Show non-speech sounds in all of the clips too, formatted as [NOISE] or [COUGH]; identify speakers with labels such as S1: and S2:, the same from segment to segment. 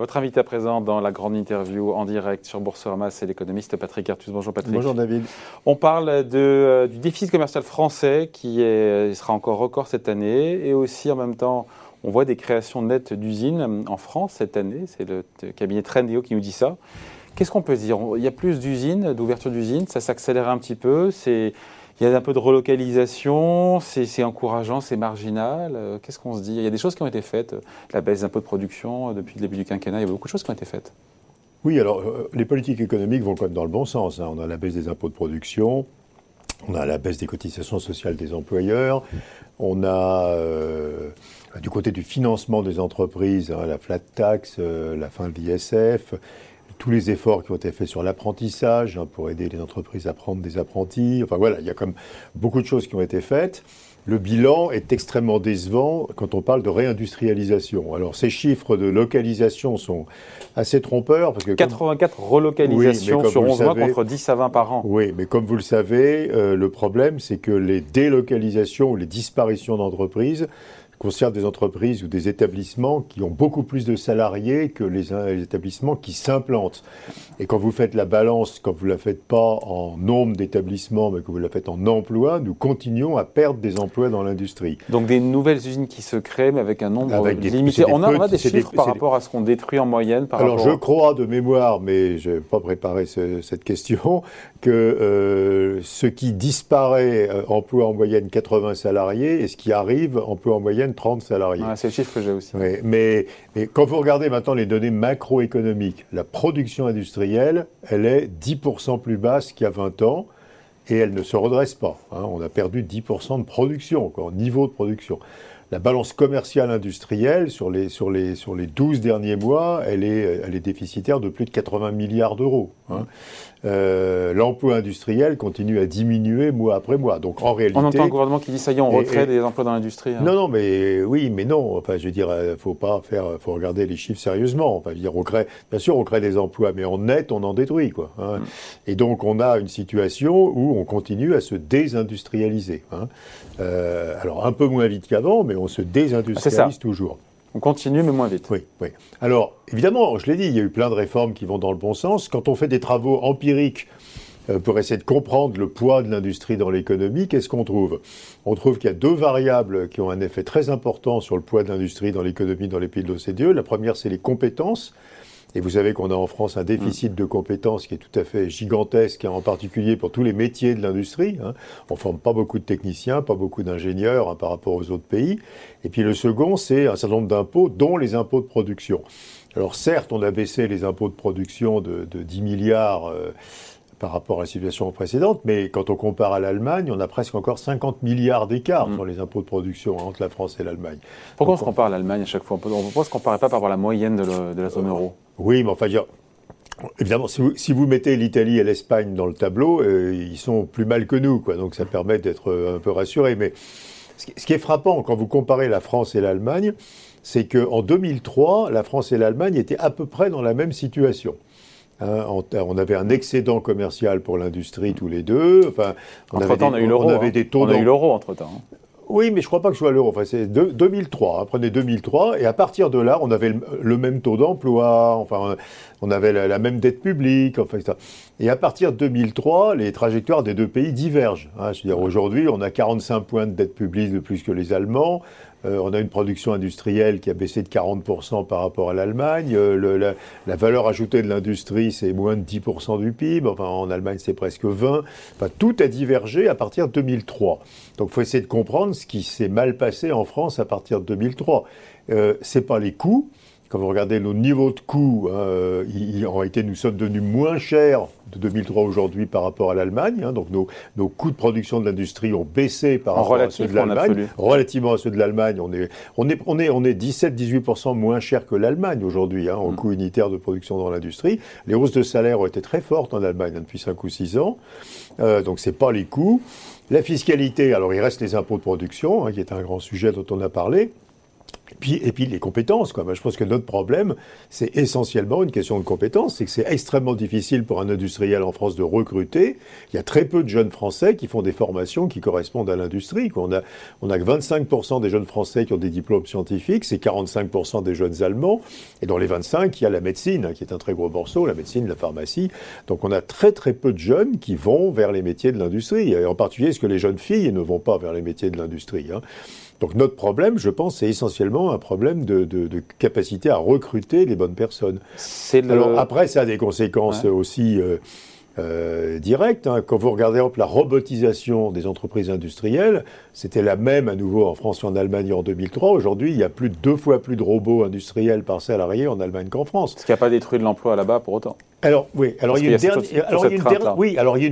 S1: Votre invité à présent dans la grande interview en direct sur Boursorama, c'est l'économiste Patrick Artus. Bonjour Patrick.
S2: Bonjour David.
S1: On parle de, euh, du déficit commercial français qui est, sera encore record cette année et aussi en même temps, on voit des créations nettes d'usines en France cette année. C'est le cabinet Trendéo qui nous dit ça. Qu'est-ce qu'on peut dire? Il y a plus d'usines, d'ouverture d'usines, ça s'accélère un petit peu. C'est il y a un peu de relocalisation, c'est encourageant, c'est marginal. Euh, qu'est-ce qu'on se dit? Il y a des choses qui ont été faites. La baisse d'impôts de production euh, depuis le début du quinquennat, il y a beaucoup de choses qui ont été faites.
S2: Oui, alors euh, les politiques économiques vont quand même dans le bon sens. Hein. On a la baisse des impôts de production, on a la baisse des cotisations sociales des employeurs, on a du côté du financement des entreprises, hein, la flat tax, la fin de l'ISF, tous les efforts qui ont été faits sur l'apprentissage hein, pour aider les entreprises à prendre des apprentis. Enfin voilà, il y a comme beaucoup de choses qui ont été faites. Le bilan est extrêmement décevant quand on parle de réindustrialisation. Alors ces chiffres de localisation sont assez trompeurs. Parce que
S1: 84 relocalisations sur 11 mois contre 10 à 20 par an.
S2: Oui, mais comme vous le savez, euh, le problème c'est que les délocalisations ou les disparitions d'entreprises concerne des entreprises ou des établissements qui ont beaucoup plus de salariés que les, établissements qui s'implantent. Et quand vous faites la balance, quand vous ne la faites pas en nombre d'établissements, mais que vous la faites en emploi, nous continuons à perdre des emplois dans l'industrie.
S1: Donc des nouvelles usines qui se créent, mais avec un nombre limité. on, a, des chiffres par rapport à ce qu'on détruit en moyenne par
S2: Alors je crois de mémoire, mais je n'ai pas préparé cette question, que euh, ce qui disparaît euh, emploie en moyenne 80 salariés et ce qui arrive emploie en moyenne 30 salariés.
S1: c'est le chiffre que j'ai aussi.
S2: mais, mais, quand vous regardez maintenant les données macroéconomiques, la production industrielle, elle est 10% plus basse qu'il y a 20 ans et elle ne se redresse pas. Hein. On a perdu 10% de production, encore, niveau de production. La balance commerciale industrielle sur les, sur, les, sur les 12 derniers mois, elle est, elle est déficitaire de plus de 80 milliards d'euros. Hein. Euh, l'emploi industriel continue à diminuer mois après mois. Donc en réalité,
S1: on entend un gouvernement qui dit ça y est, on recrée des emplois dans l'industrie. Hein.
S2: Non, non, mais oui, mais non. Enfin, je veux dire, euh, faut pas faire, faut regarder les chiffres sérieusement. Enfin, je veux dire, on crée, bien sûr, on crée des emplois, mais en net, on en détruit, quoi. Hein. Mm. Et donc, on a une situation où on continue à se désindustrialiser. Euh, alors un peu moins vite qu'avant, mais on se désindustrialise toujours.
S1: On continue, mais moins vite.
S2: Oui, oui. Alors, évidemment, je l'ai dit, il y a eu plein de réformes qui vont dans le bon sens. Quand on fait des travaux empiriques euh, pour essayer de comprendre le poids de l'industrie dans l'économie, qu'est-ce qu'on trouve? On trouve qu'il y a deux variables qui ont un effet très important sur le poids de l'industrie dans l'économie dans les pays de l'OCDE. La première, c'est les compétences. Et vous savez qu'on a en France un déficit de compétences qui est tout à fait gigantesque, hein, en particulier pour tous les métiers de l'industrie. Hein. On ne forme pas beaucoup de techniciens, pas beaucoup d'ingénieurs hein, par rapport aux autres pays. Et puis le second, c'est un certain nombre d'impôts, dont les impôts de production. Alors certes, on a baissé les impôts de production de, 10 milliards. Euh, par rapport à la situation précédente, mais quand on compare à l'Allemagne, on a presque encore 50 milliards d'écart mm. sur les impôts de production entre la France et l'Allemagne.
S1: Pourquoi on se compare à l'Allemagne à chaque fois? On ne se comparer pas par rapport à la moyenne de, la zone euro?
S2: Oui, mais enfin, dire, Évidemment, si vous, mettez l'Italie et l'Espagne dans le tableau, euh, ils sont plus mal que nous, quoi. Donc ça permet d'être euh, un peu rassuré. Mais ce qui est frappant quand vous comparez la France et l'Allemagne, c'est qu'en 2003, la France et l'Allemagne étaient à peu près dans la même situation. Hein, on, avait un excédent commercial pour l'industrie tous les deux.
S1: Enfin, on entre avait temps, on a eu l'euro. On avait hein. des taux. On a eu l'euro entre temps. Hein.
S2: Oui, mais je ne crois pas que ce soit l'euro. Enfin, c'est 2003. prenez 2003, et à partir de là, on avait le, même taux d'emploi. Enfin, on avait la, même dette publique. Enfin, Et à partir de 2003, les trajectoires des deux pays divergent. je veux dire, aujourd'hui, on a 45 points de dette publique de plus que les Allemands. Euh, on a une production industrielle qui a baissé de 40% par rapport à l'Allemagne. Euh, la, valeur ajoutée de l'industrie, c'est moins de 10% du PIB. Enfin, en Allemagne, c'est presque 20%. Enfin, tout a divergé à partir de 2003. Donc, il faut essayer de comprendre ce qui s'est mal passé en France à partir de 2003. Euh, c'est pas les coûts, quand vous regardez nos niveaux de coûts, hein, euh, en réalité, nous sommes devenus moins chers de 2003 aujourd'hui par rapport à l'Allemagne. Hein. donc nos, coûts de production de l'industrie ont baissé par rapport à ceux de l'Allemagne. Relativement à ceux de l'Allemagne, on est, on est, on est, on est 17-18% moins cher que l'Allemagne aujourd'hui hein, en mm. coût unitaire de production dans l'industrie. Les hausses de salaire ont été très fortes en Allemagne depuis 5 ou 6 ans. Euh, donc c'est pas les coûts. La fiscalité, alors il reste les impôts de production, qui est un grand sujet dont on a parlé. Puis, et puis les compétences. Quoi. je pense que notre problème, c'est essentiellement une question de compétences. C'est que c'est extrêmement difficile pour un industriel en France de recruter. Il y a très peu de jeunes Français qui font des formations qui correspondent à l'industrie. On a, on a que 25% des jeunes Français qui ont des diplômes scientifiques, c'est 45% des jeunes Allemands. Et dans les 25, il y a la médecine, hein, qui est un très gros morceau, la médecine, la pharmacie. Donc on a très très peu de jeunes qui vont vers les métiers de l'industrie. Et en particulier, est-ce que les jeunes filles ne vont pas vers les métiers de l'industrie hein? Donc notre problème, je pense, c'est essentiellement un problème de, capacité à recruter les bonnes personnes. Alors après, ça a des conséquences aussi euh, euh, directes. Hein. Quand vous regardez la robotisation des entreprises industrielles, c'était la même à nouveau en France et en Allemagne en 2003. Aujourd'hui, il y a plus de deux fois plus de robots industriels par salarié en Allemagne qu'en France.
S1: Ce qui n'a pas détruit de l'emploi là-bas pour autant.
S2: Alors oui, alors il y a, une,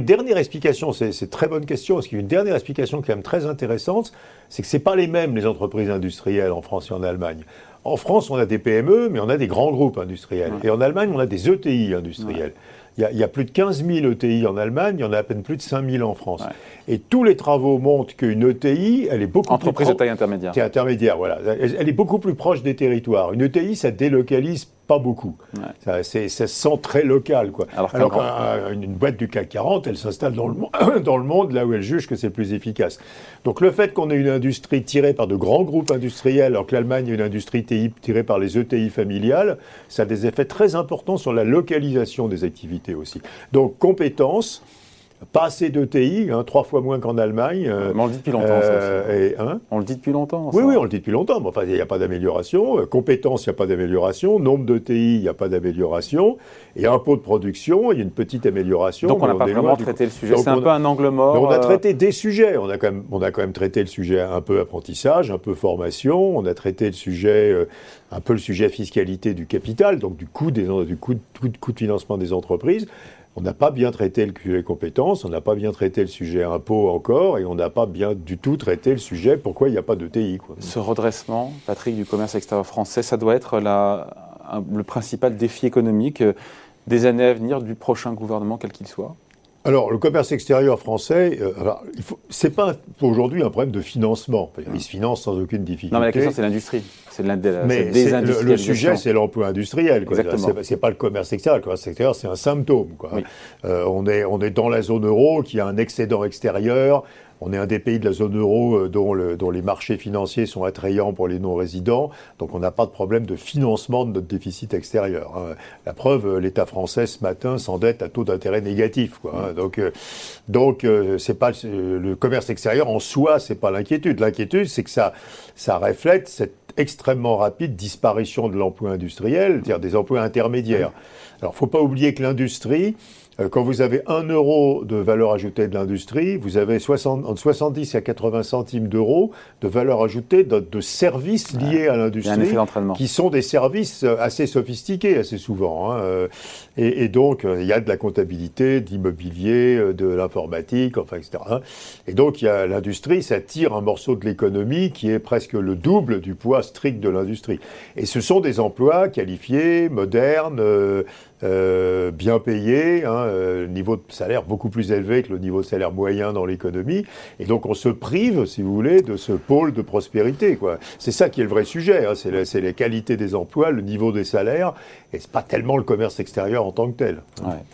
S2: dernière explication. C'est une très bonne question parce qu'il y a une dernière explication quand même très intéressante, c'est que c'est pas les mêmes les entreprises industrielles en France et en Allemagne. En France, on a des PME, mais on a des grands groupes industriels. Et en Allemagne, on a des ETI industriels. Il y, a, plus de 15 000 ETI en Allemagne, il y en a à peine plus de 5 000 en France. Et tous les travaux montrent qu'une ETI, elle est beaucoup
S1: Entreprise
S2: plus...
S1: Entreprise de taille intermédiaire.
S2: intermédiaire, voilà. elle, est beaucoup plus proche des territoires. Une ETI, ça délocalise pas beaucoup. Ça, ça, se sent très local. Quoi. Alors, qu'une boîte du CAC 40, elle s'installe dans, le, [COUGHS] dans le monde là où elle juge que c'est plus efficace. Donc le fait qu'on ait une industrie tirée par de grands groupes industriels, alors que l'Allemagne a une industrie TI tirée par les ETI familiales, ça a des effets très importants sur la localisation des activités aussi. Donc compétences, pas assez d'ETI, hein, trois fois moins qu'en Allemagne.
S1: Euh, on le dit depuis longtemps, ça euh, hein On le dit depuis longtemps.
S2: Oui, oui, on le dit depuis longtemps. Mais enfin, il n'y a pas d'amélioration. Euh, compétences, il n'y a pas d'amélioration. Nombre d'ETI, il n'y a pas d'amélioration. Et impôt de production, il y a une petite amélioration.
S1: Donc on n'a pas vraiment traité le sujet. C'est un peu un angle mort.
S2: on a traité des sujets. On a, quand même, on a quand même traité le sujet un peu apprentissage, un peu formation. On a traité le sujet, un peu le sujet fiscalité du capital, donc du coût, des, du coût, coût de financement des entreprises. On n'a pas bien traité le sujet compétences, on n'a pas bien traité le sujet impôt encore, et on n'a pas bien du tout traité le sujet pourquoi il n'y a pas de TI.
S1: Ce redressement, Patrick, du commerce extérieur français, ça doit être le principal défi économique des années à venir du prochain gouvernement, quel qu'il soit
S2: alors, le commerce extérieur français, euh, ce n'est pas pour aujourd'hui un problème de financement. Il se finance sans aucune difficulté.
S1: Non, mais la question, c'est l'industrie. C'est
S2: mais le, sujet, c'est l'emploi industriel. Ce n'est pas le commerce extérieur. Le commerce extérieur, c'est un symptôme. Euh, on, est, on est dans la zone euro qui a un excédent extérieur. On est un des pays de la zone euro euh, dont, les marchés financiers sont attrayants pour les non-résidents, donc on n'a pas de problème de financement de notre déficit extérieur. Hein. La preuve, euh, l'État français ce matin s'endette à taux d'intérêt négatif. Hein. Donc, euh, donc pas le commerce extérieur en soi, c'est pas l'inquiétude. L'inquiétude, c'est que ça, ça reflète cette extrêmement rapide disparition de l'emploi industriel, c'est-à-dire des emplois intermédiaires. Alors, faut pas oublier que l'industrie, quand vous avez 1 euro de valeur ajoutée de l'industrie, vous avez 60, entre 70 et 80 centimes d'euros de valeur ajoutée de, services liés à l'industrie, qui sont des services euh, assez sophistiqués assez souvent. Hein, euh, et, donc, il y a de la comptabilité, de l'immobilier, de l'informatique, enfin, etc. Et donc, l'industrie, ça tire un morceau de l'économie qui est presque le double du poids strict de l'industrie. Et ce sont des emplois qualifiés, modernes, euh, bien payé, hein, euh, niveau de salaire beaucoup plus élevé que le niveau de salaire moyen dans l'économie, et donc on se prive, si vous voulez, de ce pôle de prospérité. C'est ça qui est le vrai sujet, hein, c'est les qualités des emplois, le niveau des salaires, et c'est pas tellement le commerce extérieur en tant que tel.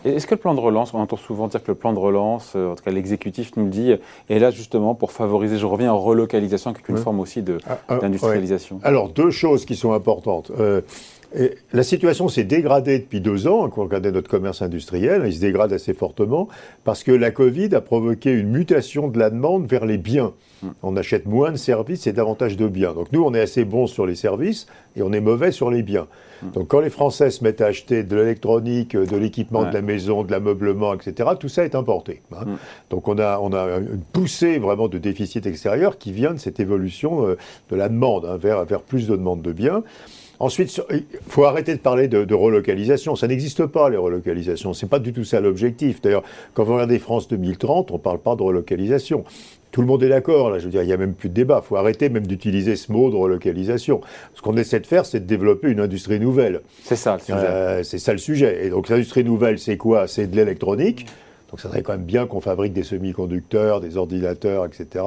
S1: Est-ce que le plan de relance, on entend souvent dire que le plan de relance, euh, en tout cas l'exécutif nous le dit, est là justement pour favoriser, je reviens en relocalisation, avec une forme aussi ah, ah, d'industrialisation.
S2: Alors deux choses qui sont importantes la situation s'est dégradée depuis deux ans, quand on regardait notre commerce industriel, il se dégrade assez fortement, parce que la Covid a provoqué une mutation de la demande vers les biens. Hmm. On achète moins de services et davantage de biens. Donc nous, on est assez bons sur les services et on est mauvais sur les biens. Hmm. Donc quand les Français se mettent à acheter de l'électronique, de l'équipement de la maison, de l'ameublement, etc., tout ça est importé. Hein. Hmm. Donc on a, on a une poussée vraiment de déficit extérieur qui vient de cette évolution euh, de la demande hein, vers, vers plus de demande de biens. Ensuite, il faut arrêter de parler de, relocalisation. Ça n'existe pas, les relocalisations. Ce n'est pas du tout ça l'objectif. D'ailleurs, quand vous regardez France 2030, on ne parle pas de relocalisation. Tout le monde est d'accord, là, je veux dire, il n'y a même plus de débat. Il faut arrêter même d'utiliser ce mot de relocalisation. Ce qu'on essaie de faire, c'est de développer une industrie nouvelle.
S1: C'est ça le sujet.
S2: Euh, c'est ça le sujet. Et donc, l'industrie nouvelle, c'est quoi? C'est de l'électronique. Donc ça serait quand même bien qu'on fabrique des semi-conducteurs, des ordinateurs, etc.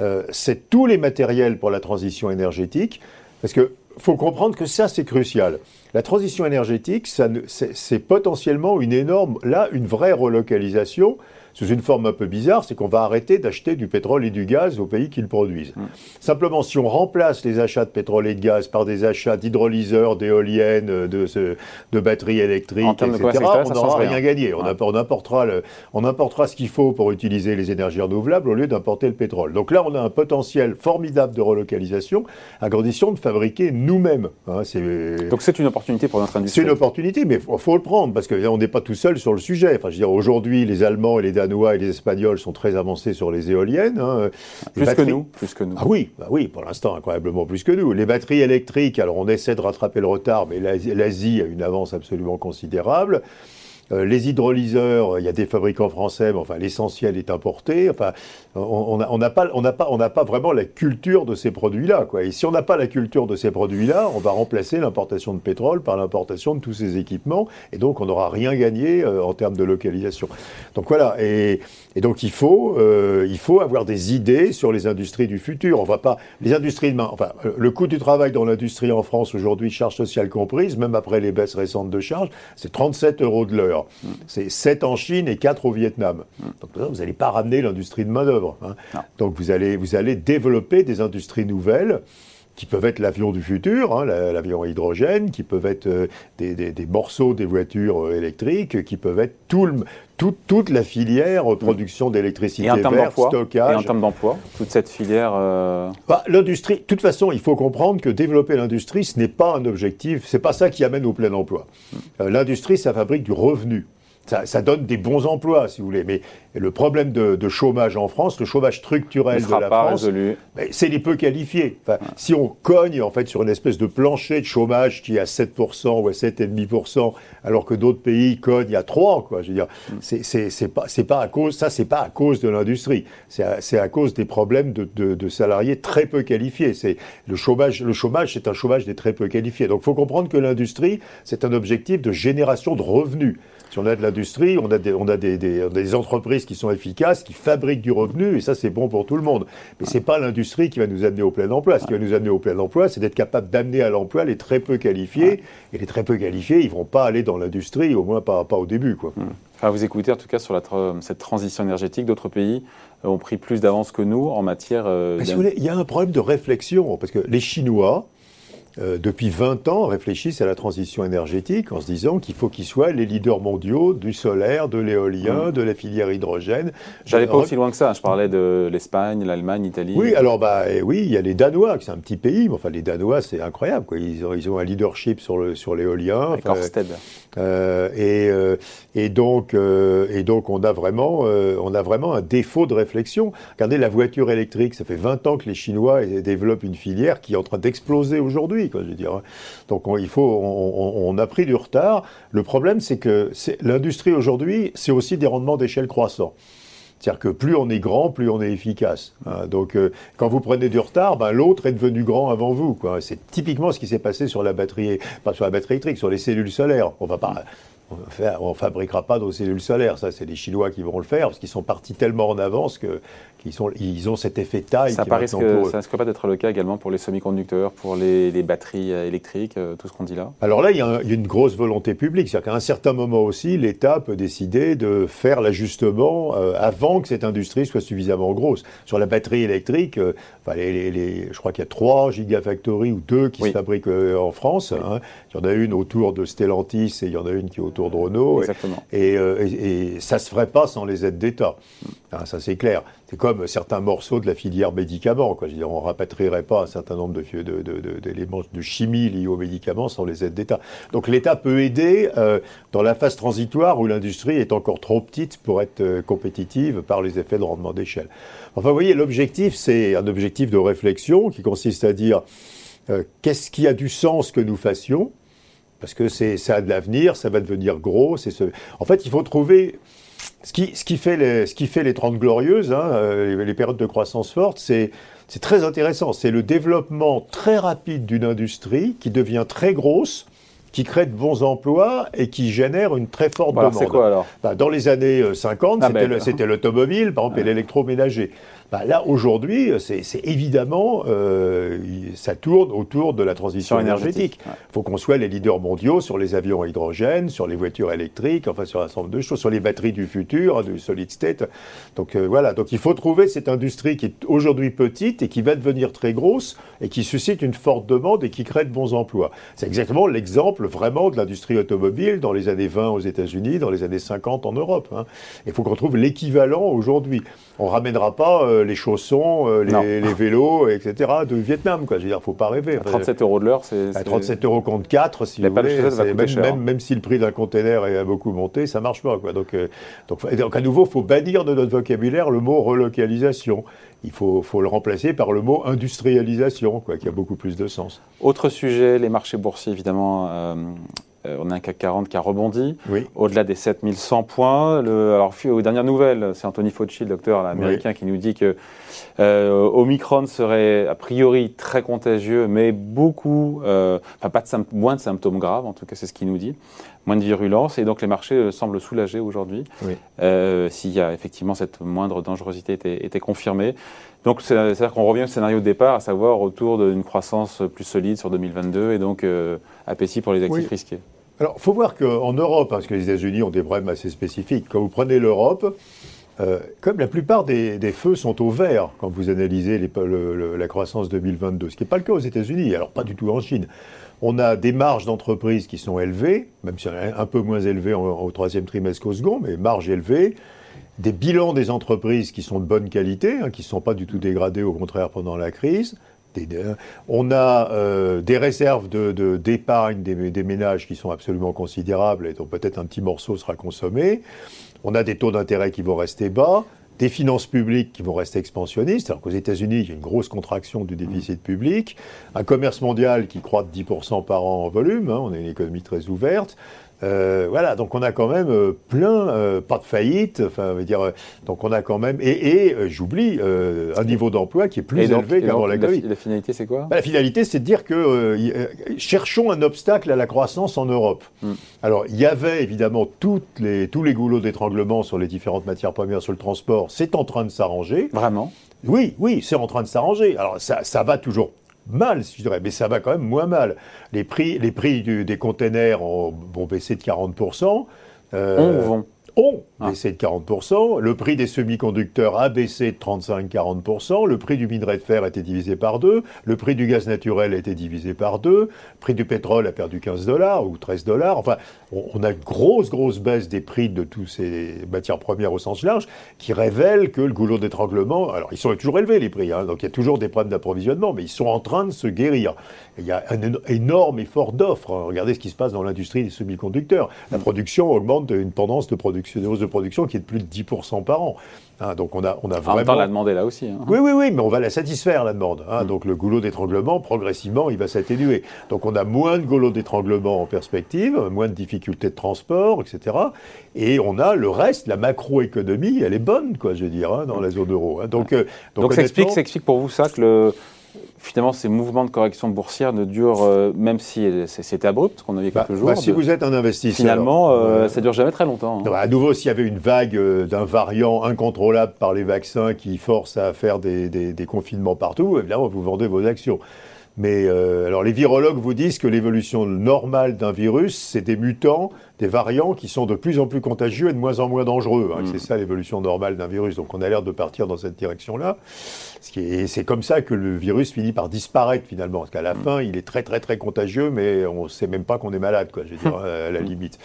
S2: Euh, c'est tous les matériels pour la transition énergétique. Parce que faut comprendre que ça, c'est crucial. La transition énergétique, c'est potentiellement une énorme, là, une vraie relocalisation sous une forme un peu bizarre, c'est qu'on va arrêter d'acheter du pétrole et du gaz aux pays qui le produisent. Mm. Simplement, si on remplace les achats de pétrole et de gaz par des achats d'hydrolyseurs, d'éoliennes, de, de, batteries électriques, etc., on n'aura rien, gagné. On, importera on importera ce qu'il faut pour utiliser les énergies renouvelables au lieu d'importer le pétrole. Donc là, on a un potentiel formidable de relocalisation à condition de fabriquer nous-mêmes.
S1: Hein, Donc c'est une opportunité pour notre industrie.
S2: C'est une opportunité, mais il faut, le prendre parce qu'on n'est pas tout seul sur le sujet. Enfin, je veux dire, aujourd'hui, les Allemands et les Danois et les Espagnols sont très avancés sur les éoliennes. Hein.
S1: Plus que nous. Plus que nous.
S2: Ah oui, bah oui, pour l'instant, incroyablement plus que nous. Les batteries électriques, alors on essaie de rattraper le retard, mais l'Asie a une avance absolument considérable. Euh, les hydrolyseurs, il y a des fabricants français, mais enfin l'essentiel est importé. Enfin, on n'a pas, on pas, pas vraiment la culture de ces produits-là. Et si on n'a pas la culture de ces produits-là, on va remplacer l'importation de pétrole par l'importation de tous ces équipements, et donc on n'aura rien gagné euh, en termes de localisation. Donc voilà. Et, donc il faut, euh, il faut avoir des idées sur les industries du futur. On va pas les industries de main. Enfin, le coût du travail dans l'industrie en France aujourd'hui, charge sociale comprise, même après les baisses récentes de charges, c'est 37 euros de l'heure. C'est 7 en Chine et 4 au Vietnam. Donc vous n'allez pas ramener l'industrie de main-d'œuvre. Hein. Donc vous allez, vous allez développer des industries nouvelles qui peuvent être l'avion du futur, hein, l'avion à hydrogène, qui peuvent être euh, des, morceaux des voitures euh, électriques, qui peuvent être tout toute la filière euh, production d'électricité verte, stockage.
S1: Et en termes d'emploi, toute cette filière.
S2: Bah, l'industrie, de toute façon, il faut comprendre que développer l'industrie, ce n'est pas un objectif, c'est pas ça qui amène au plein emploi. Mm. l'industrie, ça fabrique du revenu. Ça, donne des bons emplois, si vous voulez. Mais le problème de, chômage en France, le chômage structurel de la France, c'est les peu qualifiés. Si on cogne en fait sur une espèce de plancher de chômage qui est à 7% ou à 7,5%, alors que d'autres pays cognent à 3, quoi. Je veux dire, mm. c'est pas, pas à cause, ça, c'est pas à cause de l'industrie. C'est à, cause des problèmes de, de, salariés très peu qualifiés. C'est le chômage, le chômage, c'est un chômage des très peu qualifiés. Donc, il faut comprendre que l'industrie, c'est un objectif de génération de revenus. Si on a de l'industrie, on a, des, on a des, entreprises qui sont efficaces, qui fabriquent du revenu, et ça, c'est bon pour tout le monde. Mais ce n'est pas l'industrie qui va nous amener au plein emploi. Ce qui va nous amener au plein emploi, c'est d'être capable d'amener à l'emploi les très peu qualifiés. Et les très peu qualifiés, ils ne vont pas aller dans l'industrie, au moins pas, pas au début. Quoi.
S1: Mmh. Enfin, vous écoutez en tout cas sur la cette transition énergétique, d'autres pays ont pris plus d'avance que nous en matière.
S2: Euh, il y a un problème de réflexion, parce que les Chinois, euh, depuis 20 ans, réfléchissent à la transition énergétique en se disant qu'il faut qu'ils soient les leaders mondiaux du solaire, de l'éolien, mm. de la filière hydrogène.
S1: J'allais pas aussi loin que ça. Je parlais de l'Espagne, l'Allemagne, l'Italie.
S2: Oui, alors bah eh oui, il y a les Danois, c'est un petit pays, mais enfin les Danois, c'est incroyable. Quoi. Ils, ont, ils ont un leadership sur le sur l'éolien.
S1: Avec Ørsted.
S2: Euh, et, euh, et donc et donc on a vraiment on a vraiment un défaut de réflexion. Regardez la voiture électrique, ça fait 20 ans que les Chinois développent une filière qui est en train d'exploser aujourd'hui Donc on, il faut, on, a pris du retard. Le problème, c'est que l'industrie aujourd'hui, c'est aussi des rendements d'échelle croissants. C'est-à-dire que plus on est grand, plus on est efficace. Hein. donc, euh, quand vous prenez du retard, ben, l'autre est devenu grand avant vous. C'est typiquement ce qui s'est passé sur la batterie, pas sur la batterie électrique, sur les cellules solaires. On va pas, on ne fabriquera pas nos cellules solaires. Ça, c'est les Chinois qui vont le faire, parce qu'ils sont partis tellement en avance qu'ils ils ont cet effet taille.
S1: Ça, ça risque pas d'être le cas également pour les semi-conducteurs, pour les, batteries euh, électriques, euh, tout ce qu'on dit là?
S2: Alors là, il y, a une grosse volonté publique. C'est-à-dire qu'à un certain moment aussi, l'État peut décider de faire l'ajustement euh, avant que cette industrie soit suffisamment grosse. Sur la batterie électrique, les, je crois qu'il y a trois gigafactories ou deux qui se fabriquent en France. Hein. Il y en a une autour de Stellantis et il y en a une qui est autour de Renault.
S1: Exactement.
S2: Et, et, ça ne se ferait pas sans les aides d'État. Hein, ça, c'est clair. C'est comme certains morceaux de la filière médicaments. Quoi. Je veux dire, on ne rapatrierait pas un certain nombre d'éléments de, de, chimie liés aux médicaments sans les aides d'État. Donc l'État peut aider euh, dans la phase transitoire où l'industrie est encore trop petite pour être euh, compétitive par les effets de rendement d'échelle. Enfin, vous voyez, l'objectif, c'est un objectif de réflexion qui consiste à dire euh, qu'est-ce qui a du sens que nous fassions parce que ça a de l'avenir, ça va devenir gros. Ce... En fait, il faut trouver ce qui, ce qui, fait, les, ce qui fait les 30 glorieuses, hein, euh, les, périodes de croissance forte, c'est très intéressant. C'est le développement très rapide d'une industrie qui devient très grosse, qui crée de bons emplois et qui génère une très forte demande.
S1: C'est quoi alors?
S2: Bah, Dans les années 50, euh, ah, ben, c'était l'automobile, par exemple, et l'électroménager. Bah, là, aujourd'hui, c'est évidemment, euh, ça tourne autour de la transition énergétique. Il faut qu'on soit les leaders mondiaux sur les avions à hydrogène, sur les voitures électriques, enfin sur un certain nombre de choses, sur les batteries du futur, du solid state. Donc euh, voilà, donc il faut trouver cette industrie qui est aujourd'hui petite et qui va devenir très grosse et qui suscite une forte demande et qui crée de bons emplois. C'est exactement l'exemple vraiment de l'industrie automobile dans les années 20 aux États-Unis, dans les années 50 en Europe. Hein. Il faut qu'on trouve l'équivalent aujourd'hui. On ramènera pas euh, les chaussons, euh, les, vélos, etc. de Vietnam. Quoi. Je veux dire, faut pas rêver.
S1: 37 euros de l'heure, c'est.
S2: 37 euros contre 4, si vous voulez. Même, même, si le prix d'un container a beaucoup monté, ça marche pas. Quoi. Donc, euh, donc, donc, à nouveau, il faut bannir de notre vocabulaire le mot relocalisation. Il faut, faut le remplacer par le mot industrialisation, quoi, qui a beaucoup plus de sens.
S1: Autre sujet, les marchés boursiers, évidemment. Euh, on a un CAC 40 qui a rebondi au-delà des 7100 points. Le, alors, aux dernières nouvelles, c'est Anthony Fauci, le docteur américain, qui nous dit que euh, Omicron serait a priori très contagieux, mais beaucoup, euh, enfin pas de moins de symptômes graves, en tout cas c'est ce qu'il nous dit, moins de virulence, et donc les marchés semblent soulagés aujourd'hui, s'il y a effectivement cette moindre dangerosité était, était confirmée. Donc c'est-à-dire qu'on revient au scénario de départ, à savoir autour d'une croissance plus solide sur 2022, et donc appétit pour les actifs risqués.
S2: Alors, il faut voir qu'en Europe, parce que les États-Unis ont des problèmes assez spécifiques, quand vous prenez l'Europe, euh, comme la plupart des, feux sont au vert quand vous analysez la croissance 2022, ce qui n'est pas le cas aux États-Unis, alors pas du tout en Chine. On a des marges d'entreprise qui sont élevées, même si un peu moins élevées au troisième trimestre qu'au second, mais marges élevées. Des bilans des entreprises qui sont de bonne qualité, hein, qui ne sont pas du tout dégradés, au contraire, pendant la crise on a euh, des réserves d'épargne de, des, ménages qui sont absolument considérables et dont peut-être un petit morceau sera consommé. On a des taux d'intérêt qui vont rester bas, des finances publiques qui vont rester expansionnistes, alors qu'aux États-Unis, il y a une grosse contraction du déficit public, un commerce mondial qui croît de 10% par an en volume, hein, on a une économie très ouverte, euh, voilà, donc on a quand même euh, plein, euh, pas de faillite, enfin, veut dire, donc on a quand même, et, j'oublie, un niveau d'emploi qui est plus élevé qu'avant la Covid.
S1: La, finalité, c'est quoi?
S2: Bah, La finalité, c'est de dire que cherchons un obstacle à la croissance en Europe. Hmm. Alors, il y avait évidemment toutes les, tous les goulots d'étranglement sur les différentes matières premières, sur le transport, c'est en train de s'arranger.
S1: Vraiment?
S2: Oui, oui, c'est en train de s'arranger. Alors ça, ça va toujours mal, je dirais, mais ça va quand même moins mal. Les prix, les prix des containers ont, baissé de 40%.
S1: Euh,
S2: ont ah. Baissé de 40%, le prix des semi-conducteurs a baissé de 35-40%, le prix du minerai de fer a été divisé par deux, le prix du gaz naturel a été divisé par deux, le prix du pétrole a perdu 15 dollars ou 13 dollars. Enfin, on, a une grosse, grosse baisse des prix de toutes ces matières premières au sens large qui révèle que le goulot d'étranglement, alors ils sont toujours élevés les prix, hein, donc il y a toujours des problèmes d'approvisionnement, mais ils sont en train de se guérir. il y a un énorme effort d'offre. Regardez ce qui se passe dans l'industrie des semi-conducteurs. La production augmente une tendance de production de production qui est de plus de 10% par an. Hein, donc on a, on a vraiment... En même
S1: temps, la demande est là aussi. Hein.
S2: Oui, oui, oui, mais on va la satisfaire, la demande. Hein. Mm. Donc le goulot d'étranglement, progressivement, il va s'atténuer. Donc on a moins de goulot d'étranglement en perspective, moins de difficultés de transport, etc. Et on a le reste, la macroéconomie, elle est bonne, quoi, je veux dire, dans la zone euro.
S1: Donc, euh, donc, donc ça, explique, ça explique pour vous ça que le finalement, ces mouvements de correction boursière ne durent, euh, même si c'était abrupt, qu'on avait bah, quelques jours.
S2: Bah, si vous êtes un investisseur.
S1: Finalement, euh, ça dure jamais très longtemps.
S2: Hein. Bah, à nouveau, s'il y avait une vague euh, d'un variant incontrôlable par les vaccins qui force à faire des, des confinements partout, évidemment, vous vendez vos actions. Mais euh, alors les virologues vous disent que l'évolution normale d'un virus, c'est des mutants, des variants qui sont de plus en plus contagieux et de moins en moins dangereux. Hein, mm. C'est ça l'évolution normale d'un virus. Donc on a l'air de partir dans cette direction-là. Et c'est comme ça que le virus finit par disparaître finalement. Parce qu'à la mm. fin, il est très très très contagieux, mais on ne sait même pas qu'on est malade, quoi, je veux dire, [LAUGHS] à la limite.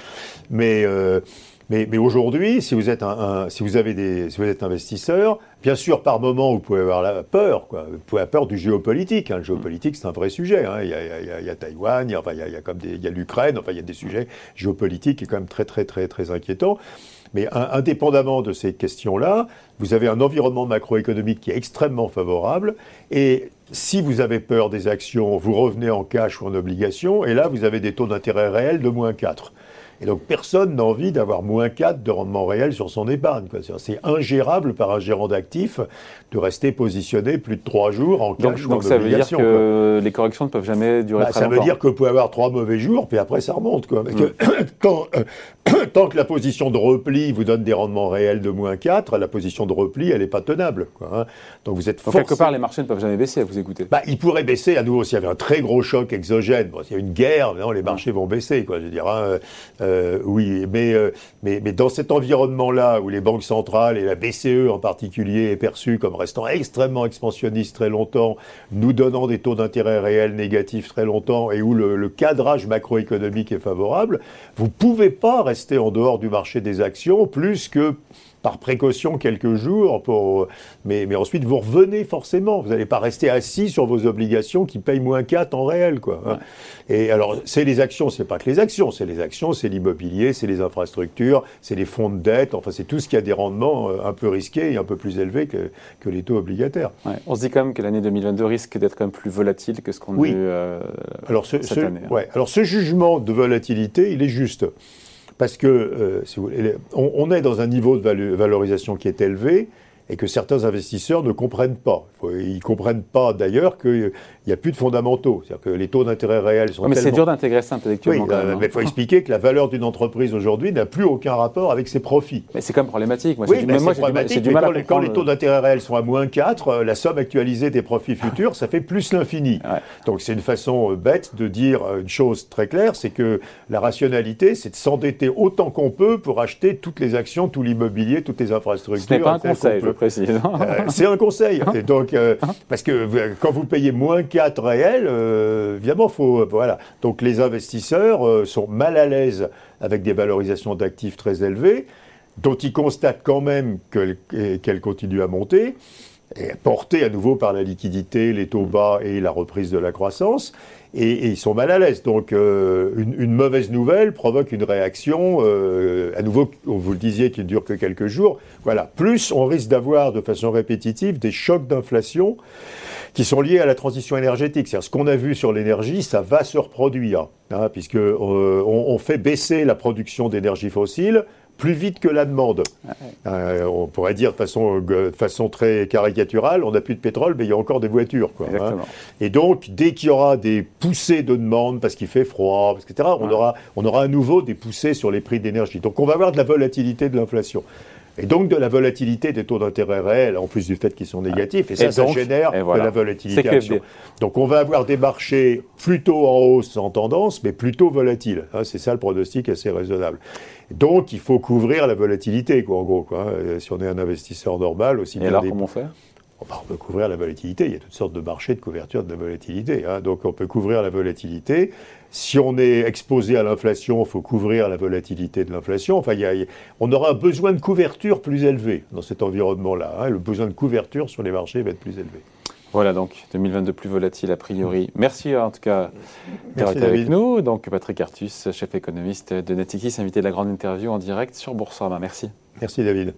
S2: Mais... Euh, mais, aujourd'hui, si vous êtes un, si vous avez des, si vous êtes investisseur, bien sûr, par moment, vous pouvez avoir la peur, quoi. Vous pouvez avoir peur du géopolitique. Hein. Le géopolitique, c'est un vrai sujet. Hein. Il, y a, il, Taïwan, il y a, enfin, il y a, comme il y a l'Ukraine. Enfin, il y a des sujets géopolitiques qui sont quand même très, très, très, très inquiétants. Mais indépendamment de ces questions-là, vous avez un environnement macroéconomique qui est extrêmement favorable. Et si vous avez peur des actions, vous revenez en cash ou en obligation. Et là, vous avez des taux d'intérêt réels de moins 4. Et donc personne n'a envie d'avoir moins 4 de rendement réel sur son épargne. C'est ingérable par un gérant d'actifs de rester positionné plus de 3 jours en cash
S1: donc, donc ça veut dire que les corrections ne peuvent jamais durer bah, très
S2: longtemps. Ça veut dire que vous pouvez avoir 3 mauvais jours, puis après ça remonte. Quoi. Hmm. [COUGHS] quand, euh, [COUGHS] tant que la position de repli vous donne des rendements réels de moins 4, la position de repli, elle n'est pas tenable. Quoi, hein.
S1: Donc vous êtes forcé... quelque part, les marchés ne peuvent jamais baisser, vous écoutez.
S2: Bah, ils pourraient baisser à nouveau s'il y avait un très gros choc exogène. s'il y a une guerre, non, les marchés vont baisser. Quoi, je veux dire, hein. euh, oui, mais, euh, mais, mais dans cet environnement-là, où les banques centrales et la BCE en particulier est perçue comme restant extrêmement expansionniste très longtemps, nous donnant des taux d'intérêt réels négatifs très longtemps, et où le, le cadrage macroéconomique est favorable, vous ne pouvez pas rester en dehors du marché des actions plus que par précaution quelques jours, pour, mais, mais ensuite vous revenez forcément. Vous n'allez pas rester assis sur vos obligations qui payent moins 4 en réel. Quoi, hein. Et alors, c'est les actions, c'est pas que les actions, c'est les actions, c'est l'immobilier, c'est les infrastructures, c'est les fonds de dette, enfin c'est tout ce qui a des rendements euh, un peu risqués et un peu plus élevés que, que les taux obligataires.
S1: On se dit quand même que l'année 2022 risque d'être quand même plus volatile que ce qu'on a eu euh, alors ce, cette année.
S2: Hein. Ouais. Alors ce jugement de volatilité, il est juste. Parce que, euh, si vous voulez, on, est dans un niveau de valorisation qui est élevé et que certains investisseurs ne comprennent pas. Ils ne comprennent pas d'ailleurs qu'il n'y a plus de fondamentaux. C'est-à-dire que les taux d'intérêt réels sont.
S1: mais c'est dur d'intégrer ça intellectuellement.
S2: Oui, euh, mais il faut expliquer que la valeur d'une entreprise aujourd'hui n'a plus aucun rapport avec ses profits.
S1: Mais c'est quand même problématique.
S2: Moi, oui, mais c'est problématique. Du mal, quand, les taux d'intérêt réels sont à moins 4, euh, la somme actualisée des profits futurs, ça fait plus l'infini. Donc c'est une façon euh, bête de dire une chose très claire c'est que la rationalité, c'est de s'endetter autant qu'on peut pour acheter toutes les actions, tout l'immobilier, toutes les infrastructures. Ce
S1: n'est pas un conseil, précise.
S2: Euh, c'est un conseil. Et donc, euh, parce que quand vous payez moins 4 réels, euh, évidemment, faut. Voilà. Donc, les investisseurs sont mal à l'aise avec des valorisations d'actifs très élevées, dont ils constatent quand même qu'elles continuent à monter et portées à nouveau par la liquidité, les taux bas et la reprise de la croissance et, ils sont mal à l'aise. Donc euh, une, mauvaise nouvelle provoque une réaction, euh, à nouveau, vous le disiez, qui ne dure que quelques jours. Voilà. Plus on risque d'avoir de façon répétitive des chocs d'inflation qui sont liés à la transition énergétique. C'est-à-dire ce qu'on a vu sur l'énergie, ça va se reproduire, hein, puisque euh, on, fait baisser la production d'énergie fossile plus vite que la demande. Euh, on pourrait dire de façon, euh, façon très caricaturale, on n'a plus de pétrole, mais il y a encore des voitures. Quoi, hein. Et donc, dès qu'il y aura des poussées de demande, parce qu'il fait froid, etc., on, aura, on aura à nouveau des poussées sur les prix d'énergie. Donc, on va avoir de la volatilité de l'inflation. Et donc de la volatilité des taux d'intérêt réels, en plus du fait qu'ils sont négatifs. Et ça, ça génère de la volatilité. Donc on va avoir des marchés plutôt en hausse en tendance, mais plutôt volatiles. Hein, c'est ça le pronostic assez raisonnable. Donc, il faut couvrir la volatilité, quoi, en gros. Quoi. Hein. Si on est un investisseur normal, aussi.
S1: Et alors, comment on fait?
S2: On peut couvrir la volatilité. Il y a toutes sortes de marchés de couverture de la volatilité. Hein. Donc, on peut couvrir la volatilité. Si on est exposé à l'inflation, il faut couvrir la volatilité de l'inflation. Enfin, on aura un besoin de couverture plus élevé dans cet environnement-là. Hein. Le besoin de couverture sur les marchés va être plus élevé.
S1: Voilà donc 2022 plus volatile a priori. Merci en tout cas d'avoir été avec nous. Donc Patrick Artus, chef économiste de Netikis, invité de la grande interview en direct sur Boursorama. Merci.
S2: Merci David.